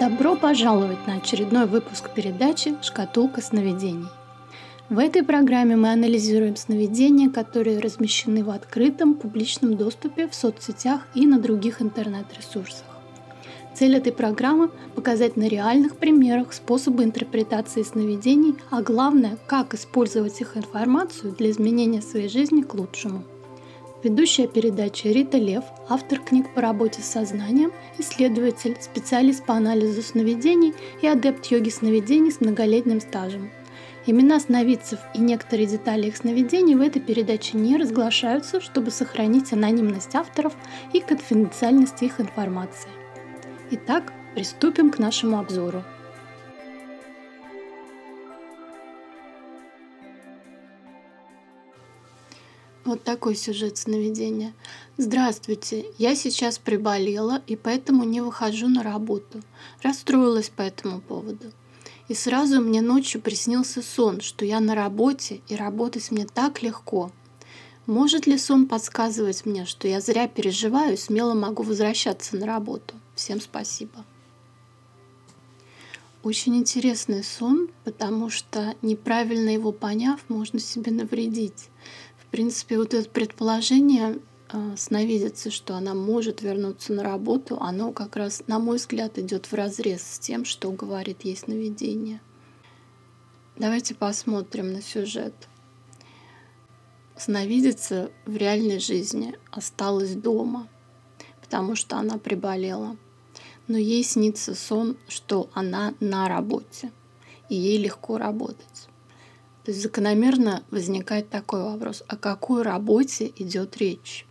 Добро пожаловать на очередной выпуск передачи «Шкатулка сновидений». В этой программе мы анализируем сновидения, которые размещены в открытом публичном доступе в соцсетях и на других интернет-ресурсах. Цель этой программы – показать на реальных примерах способы интерпретации сновидений, а главное, как использовать их информацию для изменения своей жизни к лучшему – Ведущая передачи Рита Лев, автор книг по работе с сознанием, исследователь, специалист по анализу сновидений и адепт йоги сновидений с многолетним стажем. Имена сновидцев и некоторые детали их сновидений в этой передаче не разглашаются, чтобы сохранить анонимность авторов и конфиденциальность их информации. Итак, приступим к нашему обзору. Вот такой сюжет сновидения. Здравствуйте, я сейчас приболела и поэтому не выхожу на работу. Расстроилась по этому поводу. И сразу мне ночью приснился сон, что я на работе и работать мне так легко. Может ли сон подсказывать мне, что я зря переживаю и смело могу возвращаться на работу? Всем спасибо. Очень интересный сон, потому что неправильно его поняв, можно себе навредить. В принципе, вот это предположение э, сновидицы, что она может вернуться на работу, оно как раз, на мой взгляд, идет в разрез с тем, что говорит ей сновидение. Давайте посмотрим на сюжет. Сновидица в реальной жизни осталась дома, потому что она приболела. Но ей снится сон, что она на работе, и ей легко работать. То есть закономерно возникает такой вопрос, о какой работе идет речь?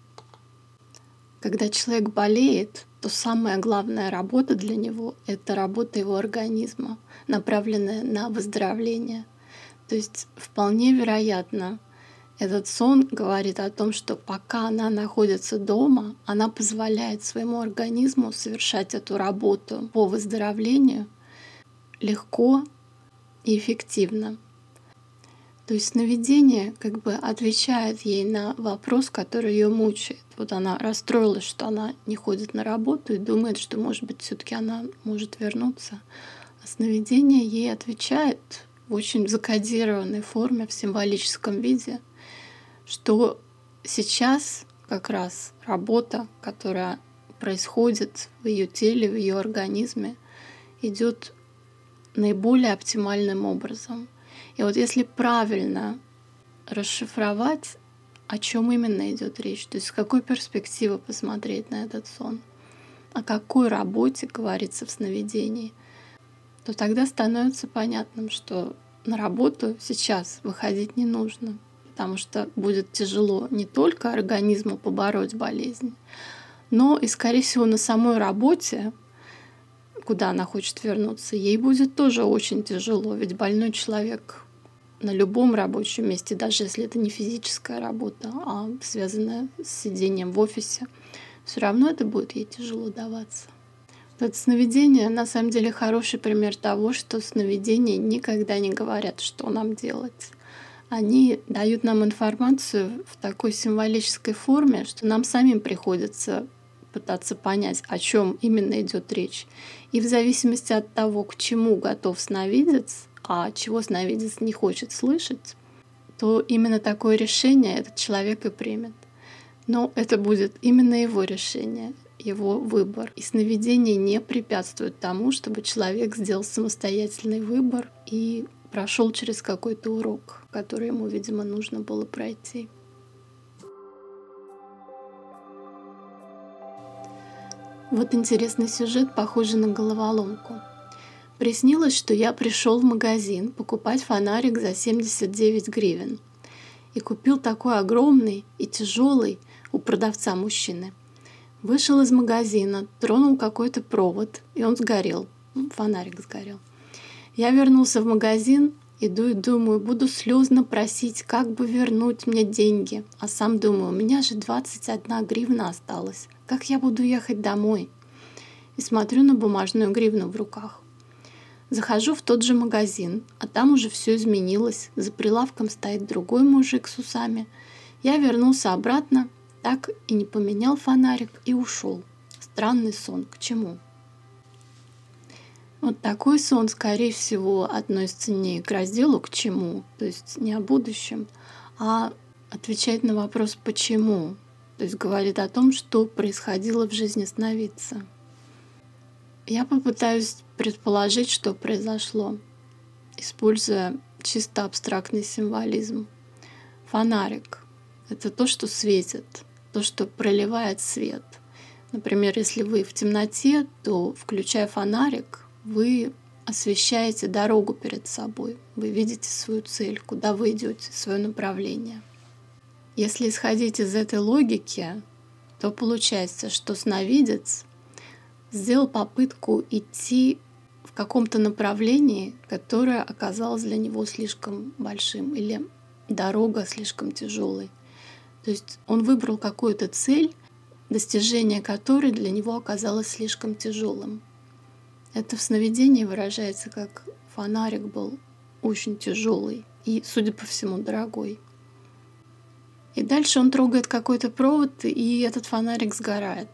Когда человек болеет, то самая главная работа для него — это работа его организма, направленная на выздоровление. То есть вполне вероятно, этот сон говорит о том, что пока она находится дома, она позволяет своему организму совершать эту работу по выздоровлению легко и эффективно. То есть сновидение как бы отвечает ей на вопрос, который ее мучает. Вот она расстроилась, что она не ходит на работу и думает, что, может быть, все-таки она может вернуться. А сновидение ей отвечает в очень закодированной форме, в символическом виде, что сейчас как раз работа, которая происходит в ее теле, в ее организме, идет наиболее оптимальным образом — и вот если правильно расшифровать, о чем именно идет речь, то есть с какой перспективы посмотреть на этот сон, о какой работе говорится в сновидении, то тогда становится понятным, что на работу сейчас выходить не нужно, потому что будет тяжело не только организму побороть болезнь, но и, скорее всего, на самой работе куда она хочет вернуться, ей будет тоже очень тяжело, ведь больной человек на любом рабочем месте, даже если это не физическая работа, а связанная с сидением в офисе, все равно это будет ей тяжело даваться. Это сновидение на самом деле хороший пример того, что сновидения никогда не говорят, что нам делать. Они дают нам информацию в такой символической форме, что нам самим приходится пытаться понять, о чем именно идет речь. И в зависимости от того, к чему готов сновидец, а чего сновидец не хочет слышать, то именно такое решение этот человек и примет. Но это будет именно его решение, его выбор. И сновидение не препятствует тому, чтобы человек сделал самостоятельный выбор и прошел через какой-то урок, который ему, видимо, нужно было пройти. Вот интересный сюжет, похожий на головоломку. Приснилось, что я пришел в магазин покупать фонарик за 79 гривен. И купил такой огромный и тяжелый у продавца мужчины. Вышел из магазина, тронул какой-то провод, и он сгорел. Фонарик сгорел. Я вернулся в магазин, иду и думаю, буду слезно просить, как бы вернуть мне деньги. А сам думаю, у меня же 21 гривна осталась. Как я буду ехать домой? И смотрю на бумажную гривну в руках. Захожу в тот же магазин, а там уже все изменилось. За прилавком стоит другой мужик с усами. Я вернулся обратно, так и не поменял фонарик и ушел. Странный сон. К чему? Вот такой сон, скорее всего, относится не к разделу «к чему», то есть не о будущем, а отвечает на вопрос «почему?», то есть говорит о том, что происходило в жизни сновидца. Я попытаюсь предположить, что произошло, используя чисто абстрактный символизм. Фонарик — это то, что светит, то, что проливает свет. Например, если вы в темноте, то, включая фонарик, вы освещаете дорогу перед собой, вы видите свою цель, куда вы идете, свое направление. Если исходить из этой логики, то получается, что сновидец сделал попытку идти в каком-то направлении, которое оказалось для него слишком большим или дорога слишком тяжелой. То есть он выбрал какую-то цель, достижение которой для него оказалось слишком тяжелым. Это в сновидении выражается как фонарик был очень тяжелый и, судя по всему, дорогой. И дальше он трогает какой-то провод, и этот фонарик сгорает.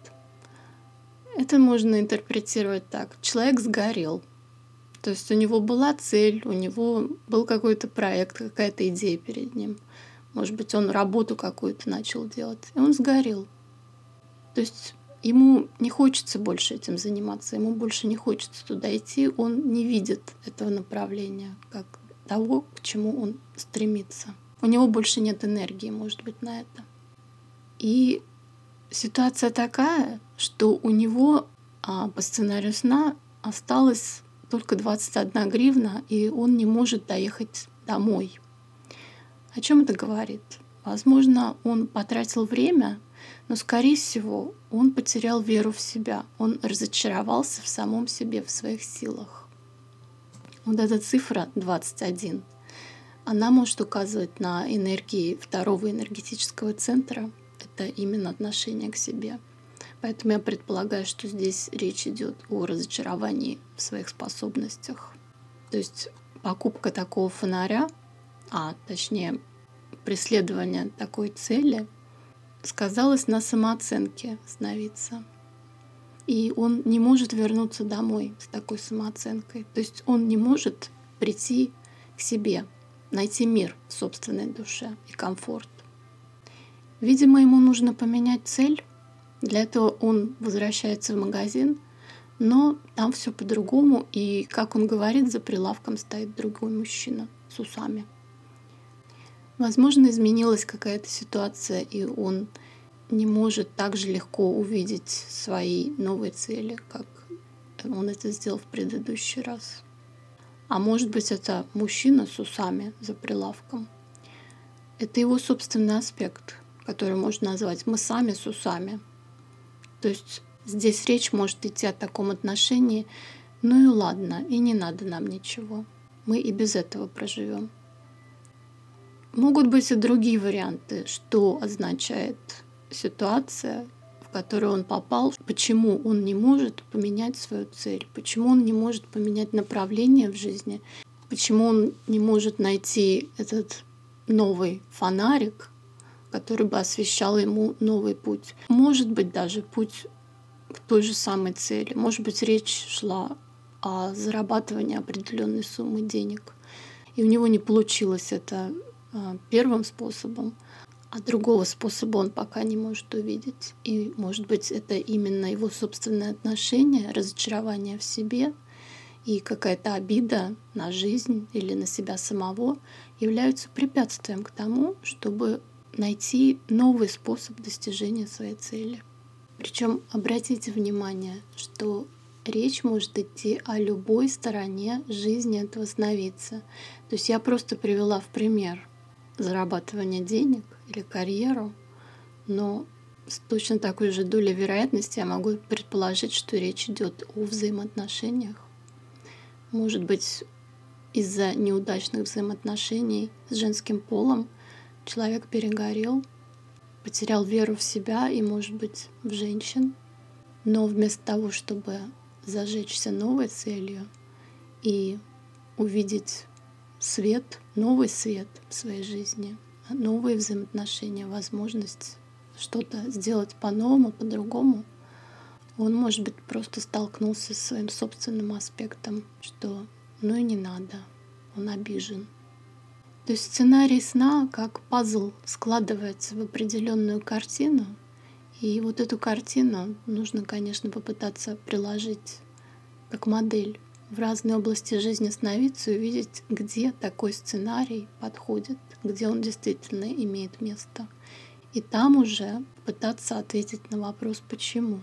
Это можно интерпретировать так. Человек сгорел. То есть у него была цель, у него был какой-то проект, какая-то идея перед ним. Может быть, он работу какую-то начал делать, и он сгорел. То есть ему не хочется больше этим заниматься, ему больше не хочется туда идти, он не видит этого направления как того, к чему он стремится. У него больше нет энергии, может быть, на это. И ситуация такая, что у него а, по сценарию сна осталось только 21 гривна, и он не может доехать домой. О чем это говорит? Возможно, он потратил время но, скорее всего, он потерял веру в себя, он разочаровался в самом себе, в своих силах. Вот эта цифра 21, она может указывать на энергии второго энергетического центра. Это именно отношение к себе. Поэтому я предполагаю, что здесь речь идет о разочаровании в своих способностях. То есть покупка такого фонаря, а точнее преследование такой цели сказалось на самооценке сновидца. И он не может вернуться домой с такой самооценкой. То есть он не может прийти к себе, найти мир в собственной душе и комфорт. Видимо, ему нужно поменять цель. Для этого он возвращается в магазин, но там все по-другому. И, как он говорит, за прилавком стоит другой мужчина с усами. Возможно, изменилась какая-то ситуация, и он не может так же легко увидеть свои новые цели, как он это сделал в предыдущий раз. А может быть, это мужчина с усами за прилавком. Это его собственный аспект, который можно назвать «мы сами с усами». То есть здесь речь может идти о таком отношении, ну и ладно, и не надо нам ничего. Мы и без этого проживем. Могут быть и другие варианты, что означает ситуация, в которую он попал, почему он не может поменять свою цель, почему он не может поменять направление в жизни, почему он не может найти этот новый фонарик, который бы освещал ему новый путь. Может быть, даже путь к той же самой цели. Может быть, речь шла о зарабатывании определенной суммы денег. И у него не получилось это первым способом, а другого способа он пока не может увидеть. И, может быть, это именно его собственное отношение, разочарование в себе и какая-то обида на жизнь или на себя самого являются препятствием к тому, чтобы найти новый способ достижения своей цели. Причем обратите внимание, что речь может идти о любой стороне жизни этого сновидца. То есть я просто привела в пример зарабатывание денег или карьеру, но с точно такой же долей вероятности я могу предположить, что речь идет о взаимоотношениях. Может быть, из-за неудачных взаимоотношений с женским полом человек перегорел, потерял веру в себя и, может быть, в женщин. Но вместо того, чтобы зажечься новой целью и увидеть свет, новый свет в своей жизни, новые взаимоотношения, возможность что-то сделать по-новому, по-другому, Он, может быть, просто столкнулся с своим собственным аспектом, что ну и не надо, он обижен. То есть сценарий сна как пазл складывается в определенную картину, и вот эту картину нужно, конечно, попытаться приложить как модель в разные области жизни становиться и увидеть, где такой сценарий подходит, где он действительно имеет место. И там уже пытаться ответить на вопрос, почему.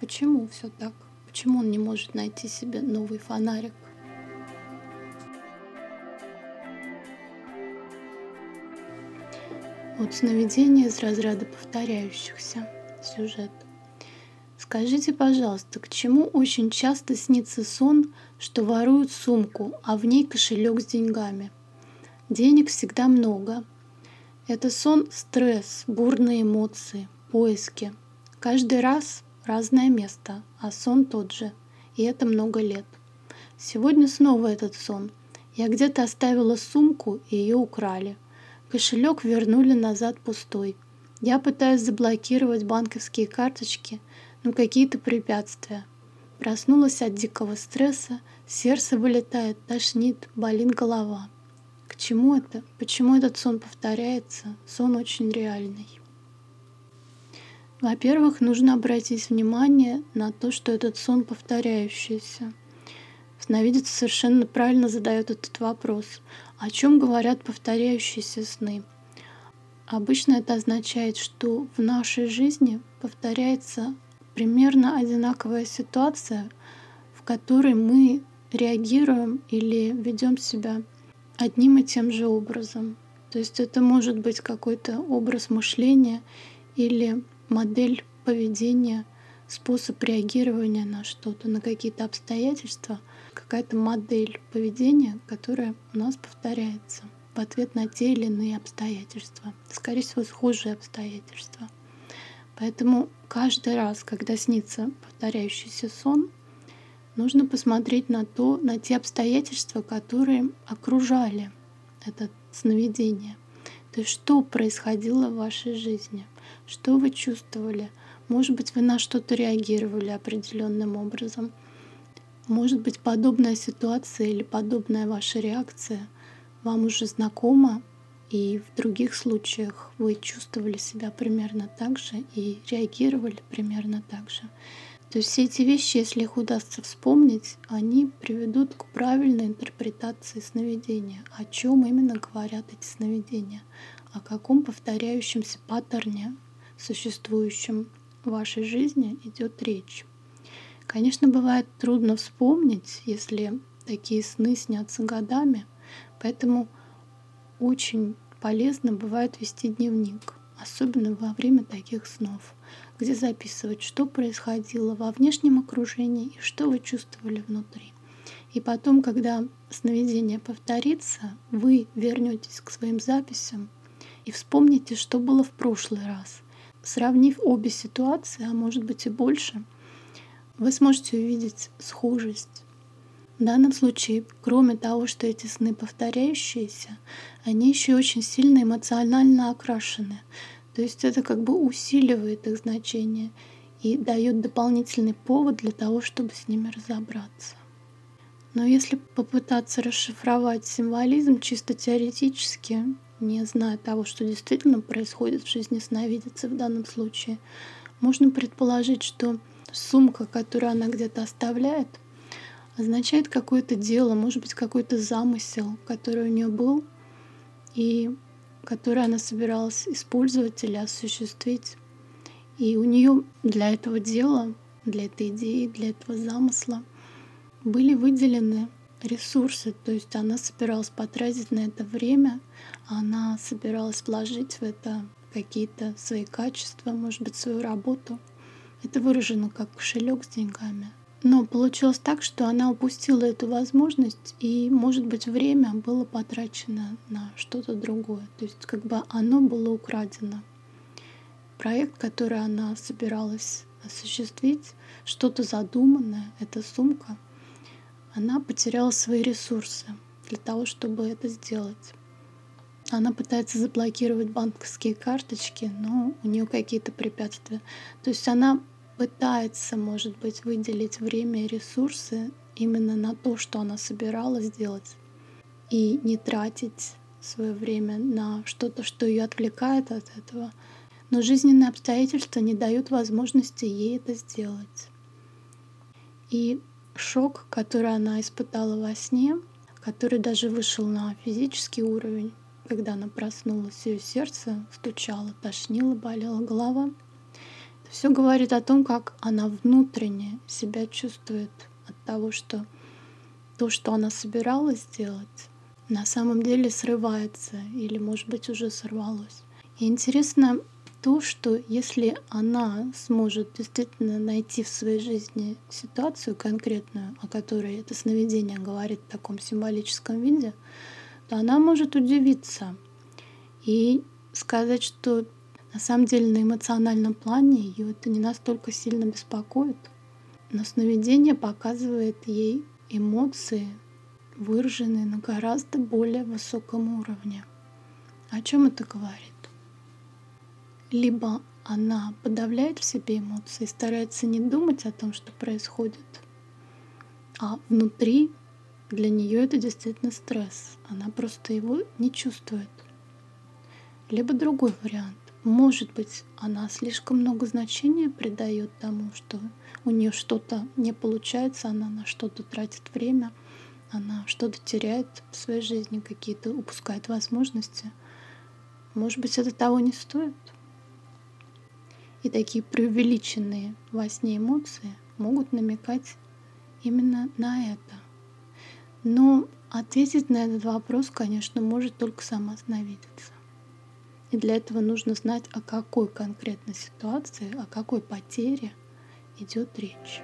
Почему все так? Почему он не может найти себе новый фонарик? Вот сновидение из разряда повторяющихся сюжет. Скажите, пожалуйста, к чему очень часто снится сон, что воруют сумку, а в ней кошелек с деньгами? Денег всегда много. Это сон, стресс, бурные эмоции, поиски. Каждый раз разное место, а сон тот же. И это много лет. Сегодня снова этот сон. Я где-то оставила сумку, и ее украли – Кошелек вернули назад пустой. Я пытаюсь заблокировать банковские карточки, но какие-то препятствия. Проснулась от дикого стресса, сердце вылетает, тошнит, болит голова. К чему это? Почему этот сон повторяется? Сон очень реальный. Во-первых, нужно обратить внимание на то, что этот сон повторяющийся. Сновидец совершенно правильно задает этот вопрос. О чем говорят повторяющиеся сны? Обычно это означает, что в нашей жизни повторяется примерно одинаковая ситуация, в которой мы реагируем или ведем себя одним и тем же образом. То есть это может быть какой-то образ мышления или модель поведения, способ реагирования на что-то, на какие-то обстоятельства — какая-то модель поведения, которая у нас повторяется в ответ на те или иные обстоятельства. Скорее всего, схожие обстоятельства. Поэтому каждый раз, когда снится повторяющийся сон, нужно посмотреть на то, на те обстоятельства, которые окружали это сновидение. То есть что происходило в вашей жизни, что вы чувствовали. Может быть, вы на что-то реагировали определенным образом – может быть, подобная ситуация или подобная ваша реакция вам уже знакома, и в других случаях вы чувствовали себя примерно так же и реагировали примерно так же. То есть все эти вещи, если их удастся вспомнить, они приведут к правильной интерпретации сновидения. О чем именно говорят эти сновидения? О каком повторяющемся паттерне, существующем в вашей жизни, идет речь. Конечно, бывает трудно вспомнить, если такие сны снятся годами, поэтому очень полезно бывает вести дневник, особенно во время таких снов, где записывать, что происходило во внешнем окружении и что вы чувствовали внутри. И потом, когда сновидение повторится, вы вернетесь к своим записям и вспомните, что было в прошлый раз. Сравнив обе ситуации, а может быть и больше — вы сможете увидеть схожесть. В данном случае, кроме того, что эти сны повторяющиеся, они еще очень сильно эмоционально окрашены. То есть это как бы усиливает их значение и дает дополнительный повод для того, чтобы с ними разобраться. Но если попытаться расшифровать символизм чисто теоретически, не зная того, что действительно происходит в жизни сновидицы в данном случае, можно предположить, что сумка, которую она где-то оставляет, означает какое-то дело, может быть, какой-то замысел, который у нее был, и который она собиралась использовать или осуществить. И у нее для этого дела, для этой идеи, для этого замысла были выделены ресурсы, то есть она собиралась потратить на это время, она собиралась вложить в это какие-то свои качества, может быть, свою работу — это выражено как кошелек с деньгами. Но получилось так, что она упустила эту возможность, и, может быть, время было потрачено на что-то другое. То есть как бы оно было украдено. Проект, который она собиралась осуществить, что-то задуманное, эта сумка, она потеряла свои ресурсы для того, чтобы это сделать. Она пытается заблокировать банковские карточки, но у нее какие-то препятствия. То есть она пытается, может быть, выделить время и ресурсы именно на то, что она собиралась сделать, и не тратить свое время на что-то, что ее отвлекает от этого. Но жизненные обстоятельства не дают возможности ей это сделать. И шок, который она испытала во сне, который даже вышел на физический уровень, когда она проснулась, ее сердце стучало, тошнило, болела голова. Все говорит о том, как она внутренне себя чувствует от того, что то, что она собиралась сделать, на самом деле срывается или, может быть, уже сорвалось. И интересно то, что если она сможет действительно найти в своей жизни ситуацию конкретную, о которой это сновидение говорит в таком символическом виде, то она может удивиться и сказать, что на самом деле на эмоциональном плане ее это не настолько сильно беспокоит. Но сновидение показывает ей эмоции, выраженные на гораздо более высоком уровне. О чем это говорит? Либо она подавляет в себе эмоции, старается не думать о том, что происходит, а внутри для нее это действительно стресс. Она просто его не чувствует. Либо другой вариант. Может быть, она слишком много значения придает тому, что у нее что-то не получается, она на что-то тратит время, она что-то теряет в своей жизни, какие-то упускает возможности. Может быть, это того не стоит. И такие преувеличенные во сне эмоции могут намекать именно на это. Но ответить на этот вопрос, конечно, может только сама сновидица. И для этого нужно знать, о какой конкретной ситуации, о какой потере идет речь.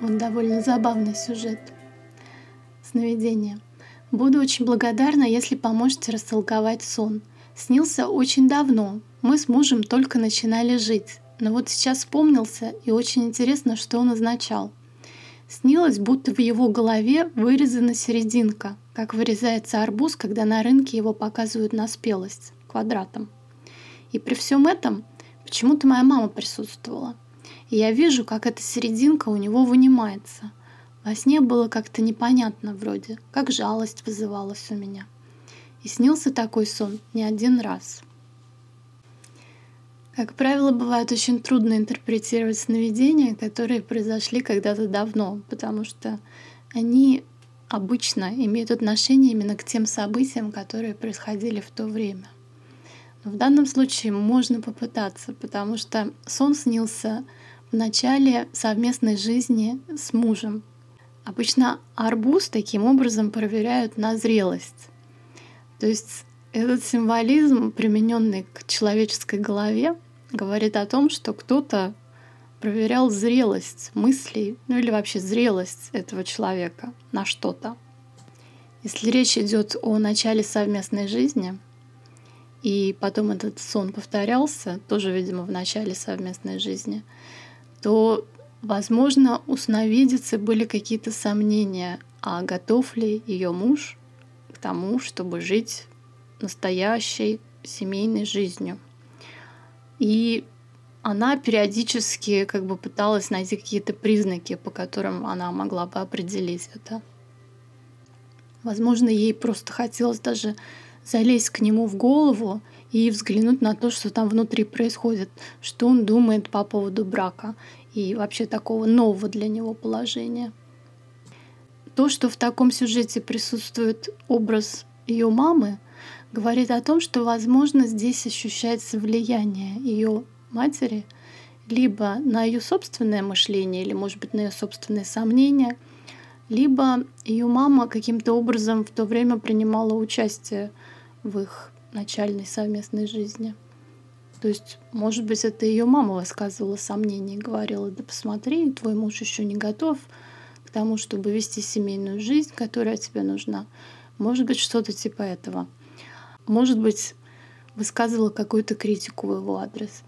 Он довольно забавный сюжет сновидения. Буду очень благодарна, если поможете растолковать сон. Снился очень давно. Мы с мужем только начинали жить. Но вот сейчас вспомнился, и очень интересно, что он означал. Снилось, будто в его голове вырезана серединка, как вырезается арбуз, когда на рынке его показывают на спелость, квадратом. И при всем этом почему-то моя мама присутствовала. И я вижу, как эта серединка у него вынимается – во сне было как-то непонятно вроде, как жалость вызывалась у меня. И снился такой сон не один раз. Как правило, бывает очень трудно интерпретировать сновидения, которые произошли когда-то давно, потому что они обычно имеют отношение именно к тем событиям, которые происходили в то время. Но в данном случае можно попытаться, потому что сон снился в начале совместной жизни с мужем, Обычно арбуз таким образом проверяют на зрелость. То есть этот символизм, примененный к человеческой голове, говорит о том, что кто-то проверял зрелость мыслей, ну или вообще зрелость этого человека на что-то. Если речь идет о начале совместной жизни, и потом этот сон повторялся, тоже, видимо, в начале совместной жизни, то Возможно, у сновидицы были какие-то сомнения, а готов ли ее муж к тому, чтобы жить настоящей семейной жизнью. И она периодически как бы пыталась найти какие-то признаки, по которым она могла бы определить это. Возможно, ей просто хотелось даже залезть к нему в голову и взглянуть на то, что там внутри происходит, что он думает по поводу брака и вообще такого нового для него положения. То, что в таком сюжете присутствует образ ее мамы, говорит о том, что, возможно, здесь ощущается влияние ее матери либо на ее собственное мышление, или, может быть, на ее собственные сомнения, либо ее мама каким-то образом в то время принимала участие в их начальной совместной жизни. То есть, может быть, это ее мама высказывала сомнения и говорила, да посмотри, твой муж еще не готов к тому, чтобы вести семейную жизнь, которая тебе нужна. Может быть, что-то типа этого. Может быть, высказывала какую-то критику в его адрес.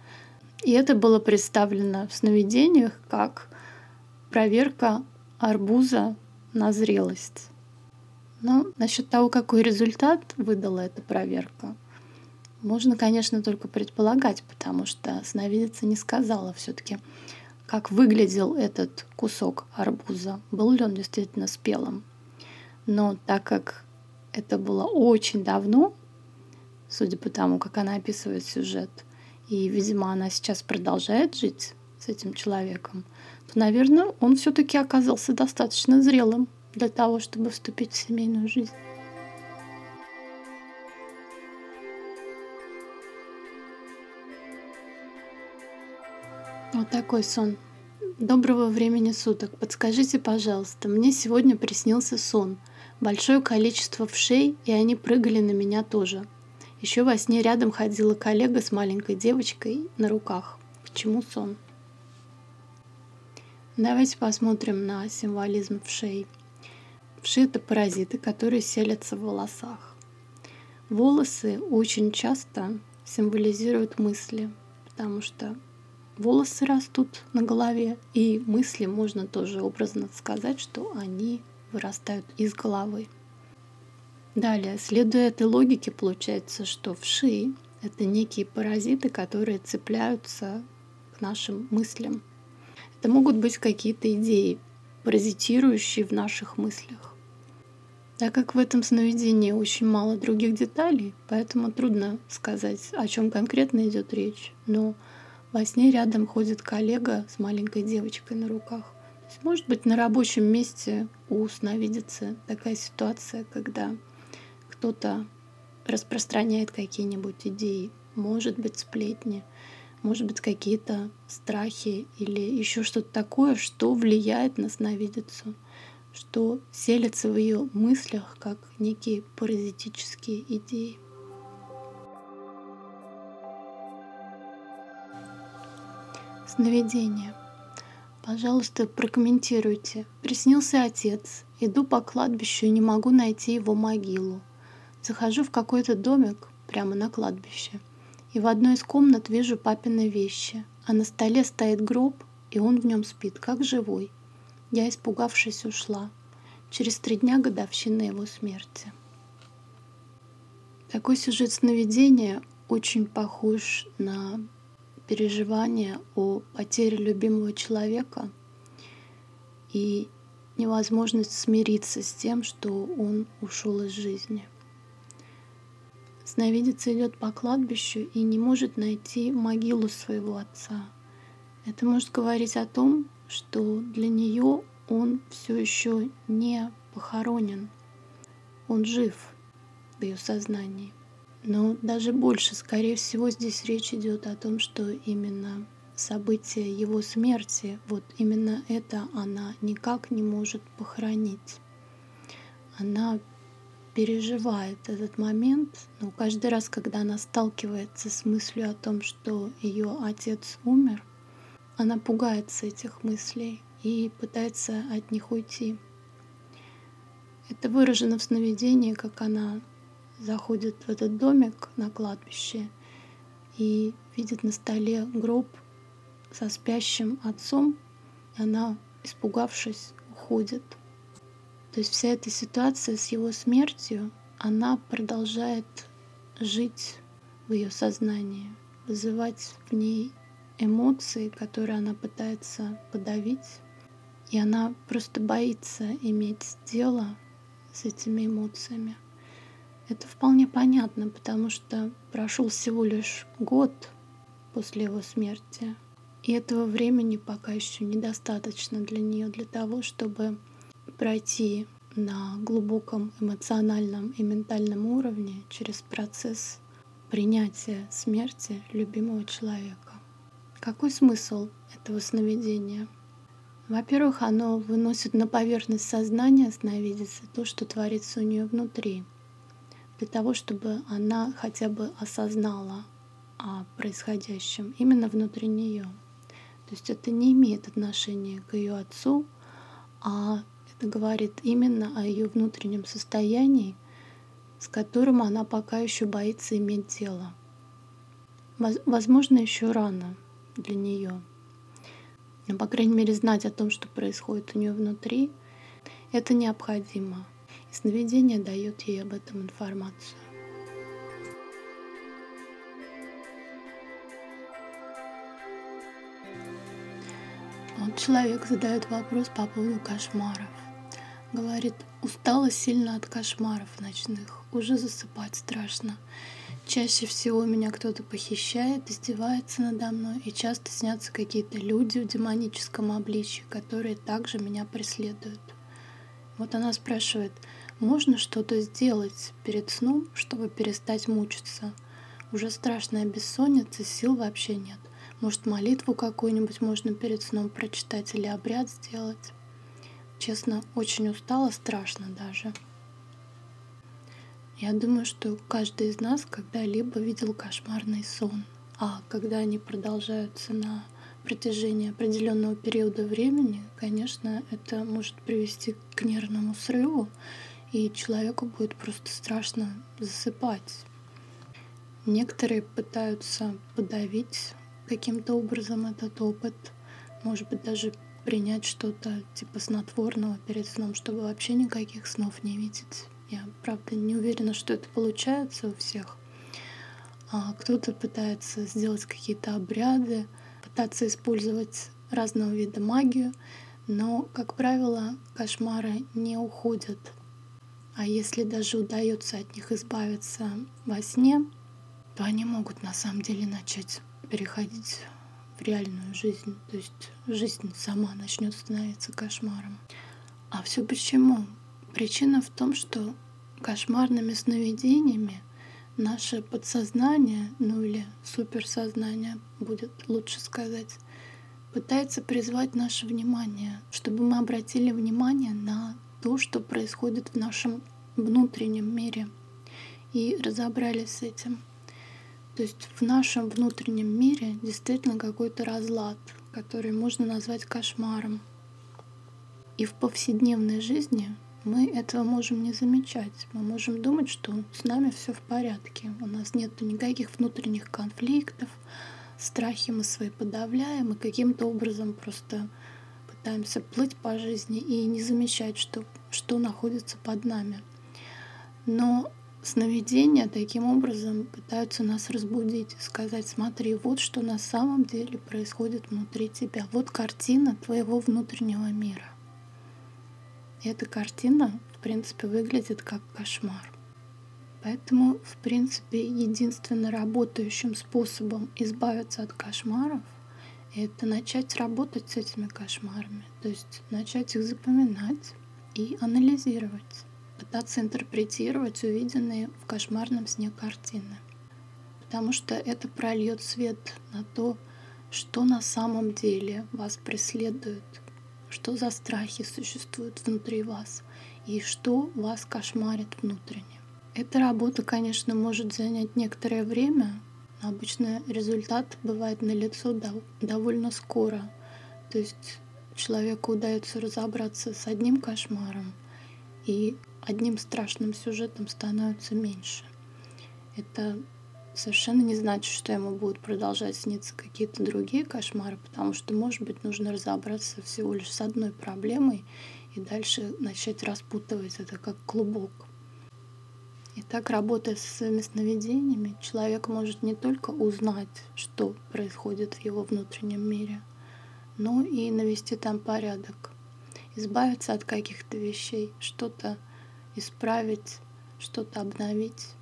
И это было представлено в сновидениях как проверка арбуза на зрелость. Но насчет того, какой результат выдала эта проверка, можно, конечно, только предполагать, потому что сновидица не сказала все-таки, как выглядел этот кусок арбуза, был ли он действительно спелым. Но так как это было очень давно, судя по тому, как она описывает сюжет, и, видимо, она сейчас продолжает жить с этим человеком, то, наверное, он все-таки оказался достаточно зрелым для того, чтобы вступить в семейную жизнь. Вот такой сон. Доброго времени суток. Подскажите, пожалуйста, мне сегодня приснился сон. Большое количество вшей, и они прыгали на меня тоже. Еще во сне рядом ходила коллега с маленькой девочкой на руках. К чему сон? Давайте посмотрим на символизм вшей. Вши — это паразиты, которые селятся в волосах. Волосы очень часто символизируют мысли, потому что волосы растут на голове, и мысли можно тоже образно сказать, что они вырастают из головы. Далее, следуя этой логике, получается, что вши — это некие паразиты, которые цепляются к нашим мыслям. Это могут быть какие-то идеи, паразитирующие в наших мыслях. Так как в этом сновидении очень мало других деталей, поэтому трудно сказать, о чем конкретно идет речь. Но во сне рядом ходит коллега с маленькой девочкой на руках. То есть, может быть, на рабочем месте у сновидицы такая ситуация, когда кто-то распространяет какие-нибудь идеи, может быть, сплетни, может быть, какие-то страхи или еще что-то такое, что влияет на сновидицу, что селится в ее мыслях как некие паразитические идеи. Сновидение. Пожалуйста, прокомментируйте. Приснился отец. Иду по кладбищу и не могу найти его могилу. Захожу в какой-то домик прямо на кладбище. И в одной из комнат вижу папины вещи. А на столе стоит гроб, и он в нем спит, как живой. Я, испугавшись, ушла. Через три дня годовщина его смерти. Такой сюжет сновидения очень похож на переживание о потере любимого человека и невозможность смириться с тем, что он ушел из жизни. Сновидица идет по кладбищу и не может найти могилу своего отца. Это может говорить о том, что для нее он все еще не похоронен. Он жив в ее сознании. Но даже больше, скорее всего, здесь речь идет о том, что именно событие его смерти, вот именно это она никак не может похоронить. Она переживает этот момент, но каждый раз, когда она сталкивается с мыслью о том, что ее отец умер, она пугается этих мыслей и пытается от них уйти. Это выражено в сновидении, как она заходит в этот домик на кладбище и видит на столе гроб со спящим отцом, и она, испугавшись, уходит. То есть вся эта ситуация с его смертью, она продолжает жить в ее сознании, вызывать в ней эмоции, которые она пытается подавить. И она просто боится иметь дело с этими эмоциями. Это вполне понятно, потому что прошел всего лишь год после его смерти. И этого времени пока еще недостаточно для нее для того, чтобы пройти на глубоком эмоциональном и ментальном уровне через процесс принятия смерти любимого человека. Какой смысл этого сновидения? Во-первых, оно выносит на поверхность сознания сновидицы то, что творится у нее внутри – для того, чтобы она хотя бы осознала о происходящем именно внутри нее. То есть это не имеет отношения к ее отцу, а это говорит именно о ее внутреннем состоянии, с которым она пока еще боится иметь дело. Возможно, еще рано для нее. Но, по крайней мере, знать о том, что происходит у нее внутри, это необходимо. Сновидение дает ей об этом информацию. Вот человек задает вопрос по поводу кошмаров. Говорит, устала сильно от кошмаров ночных, уже засыпать страшно. Чаще всего меня кто-то похищает, издевается надо мной, и часто снятся какие-то люди в демоническом обличье, которые также меня преследуют. Вот она спрашивает, можно что-то сделать перед сном, чтобы перестать мучиться? Уже страшная бессонница, сил вообще нет. Может, молитву какую-нибудь можно перед сном прочитать или обряд сделать? Честно, очень устала, страшно даже. Я думаю, что каждый из нас когда-либо видел кошмарный сон. А когда они продолжаются на протяжении определенного периода времени, конечно, это может привести к нервному срыву, и человеку будет просто страшно засыпать. Некоторые пытаются подавить каким-то образом этот опыт, может быть, даже принять что-то типа снотворного перед сном, чтобы вообще никаких снов не видеть. Я, правда, не уверена, что это получается у всех. А кто-то пытается сделать какие-то обряды, пытаться использовать разного вида магию, но, как правило, кошмары не уходят. А если даже удается от них избавиться во сне, то они могут на самом деле начать переходить реальную жизнь. То есть жизнь сама начнет становиться кошмаром. А все почему? Причина в том, что кошмарными сновидениями наше подсознание, ну или суперсознание, будет лучше сказать, пытается призвать наше внимание, чтобы мы обратили внимание на то, что происходит в нашем внутреннем мире и разобрались с этим. То есть в нашем внутреннем мире действительно какой-то разлад, который можно назвать кошмаром. И в повседневной жизни мы этого можем не замечать. Мы можем думать, что с нами все в порядке. У нас нет никаких внутренних конфликтов, страхи мы свои подавляем и каким-то образом просто пытаемся плыть по жизни и не замечать, что, что находится под нами. Но Сновидения таким образом пытаются нас разбудить, сказать, смотри, вот что на самом деле происходит внутри тебя. Вот картина твоего внутреннего мира. И эта картина, в принципе, выглядит как кошмар. Поэтому, в принципе, единственно работающим способом избавиться от кошмаров — это начать работать с этими кошмарами, то есть начать их запоминать и анализировать пытаться интерпретировать увиденные в кошмарном сне картины. Потому что это прольет свет на то, что на самом деле вас преследует, что за страхи существуют внутри вас и что вас кошмарит внутренне. Эта работа, конечно, может занять некоторое время, но обычно результат бывает налицо довольно скоро. То есть человеку удается разобраться с одним кошмаром, и одним страшным сюжетом становится меньше. Это совершенно не значит, что ему будут продолжать сниться какие-то другие кошмары, потому что, может быть, нужно разобраться всего лишь с одной проблемой и дальше начать распутывать это как клубок. И так, работая со своими сновидениями, человек может не только узнать, что происходит в его внутреннем мире, но и навести там порядок, избавиться от каких-то вещей, что-то исправить, что-то обновить,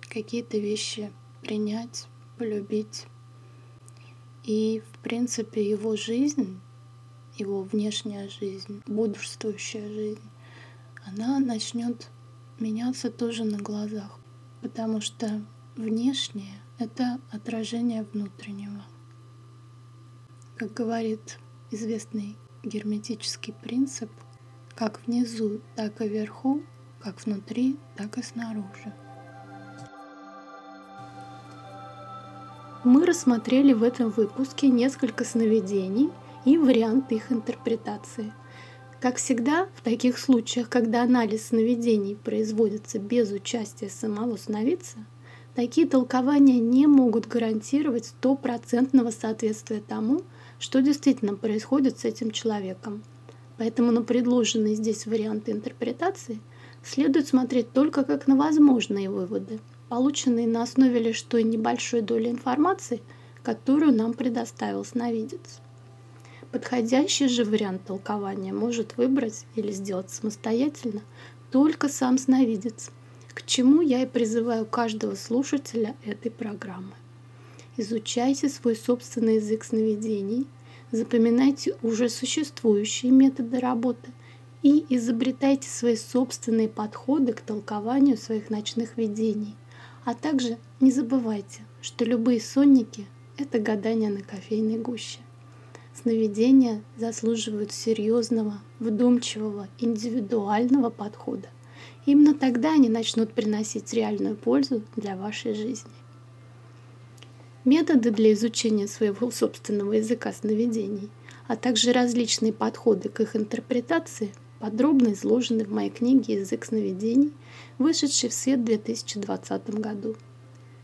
какие-то вещи принять, полюбить. И, в принципе, его жизнь, его внешняя жизнь, бодрствующая жизнь, она начнет меняться тоже на глазах, потому что внешнее — это отражение внутреннего. Как говорит известный герметический принцип — как внизу, так и вверху, как внутри, так и снаружи. Мы рассмотрели в этом выпуске несколько сновидений и варианты их интерпретации. Как всегда, в таких случаях, когда анализ сновидений производится без участия самого сновидца, такие толкования не могут гарантировать стопроцентного соответствия тому, что действительно происходит с этим человеком – Поэтому на предложенные здесь варианты интерпретации следует смотреть только как на возможные выводы, полученные на основе лишь той небольшой доли информации, которую нам предоставил сновидец. Подходящий же вариант толкования может выбрать или сделать самостоятельно только сам сновидец, к чему я и призываю каждого слушателя этой программы. Изучайте свой собственный язык сновидений, запоминайте уже существующие методы работы и изобретайте свои собственные подходы к толкованию своих ночных видений. А также не забывайте, что любые сонники – это гадание на кофейной гуще. Сновидения заслуживают серьезного, вдумчивого, индивидуального подхода. Именно тогда они начнут приносить реальную пользу для вашей жизни. Методы для изучения своего собственного языка сновидений, а также различные подходы к их интерпретации подробно изложены в моей книге «Язык сновидений», вышедшей в свет в 2020 году.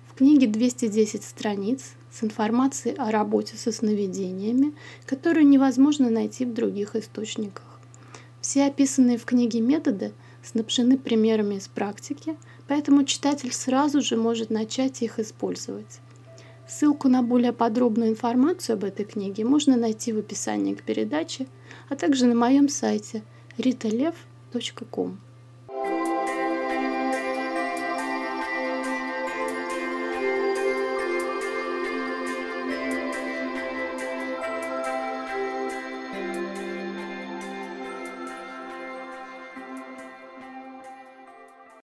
В книге 210 страниц с информацией о работе со сновидениями, которую невозможно найти в других источниках. Все описанные в книге методы снабжены примерами из практики, поэтому читатель сразу же может начать их использовать. Ссылку на более подробную информацию об этой книге можно найти в описании к передаче, а также на моем сайте ritalev.com.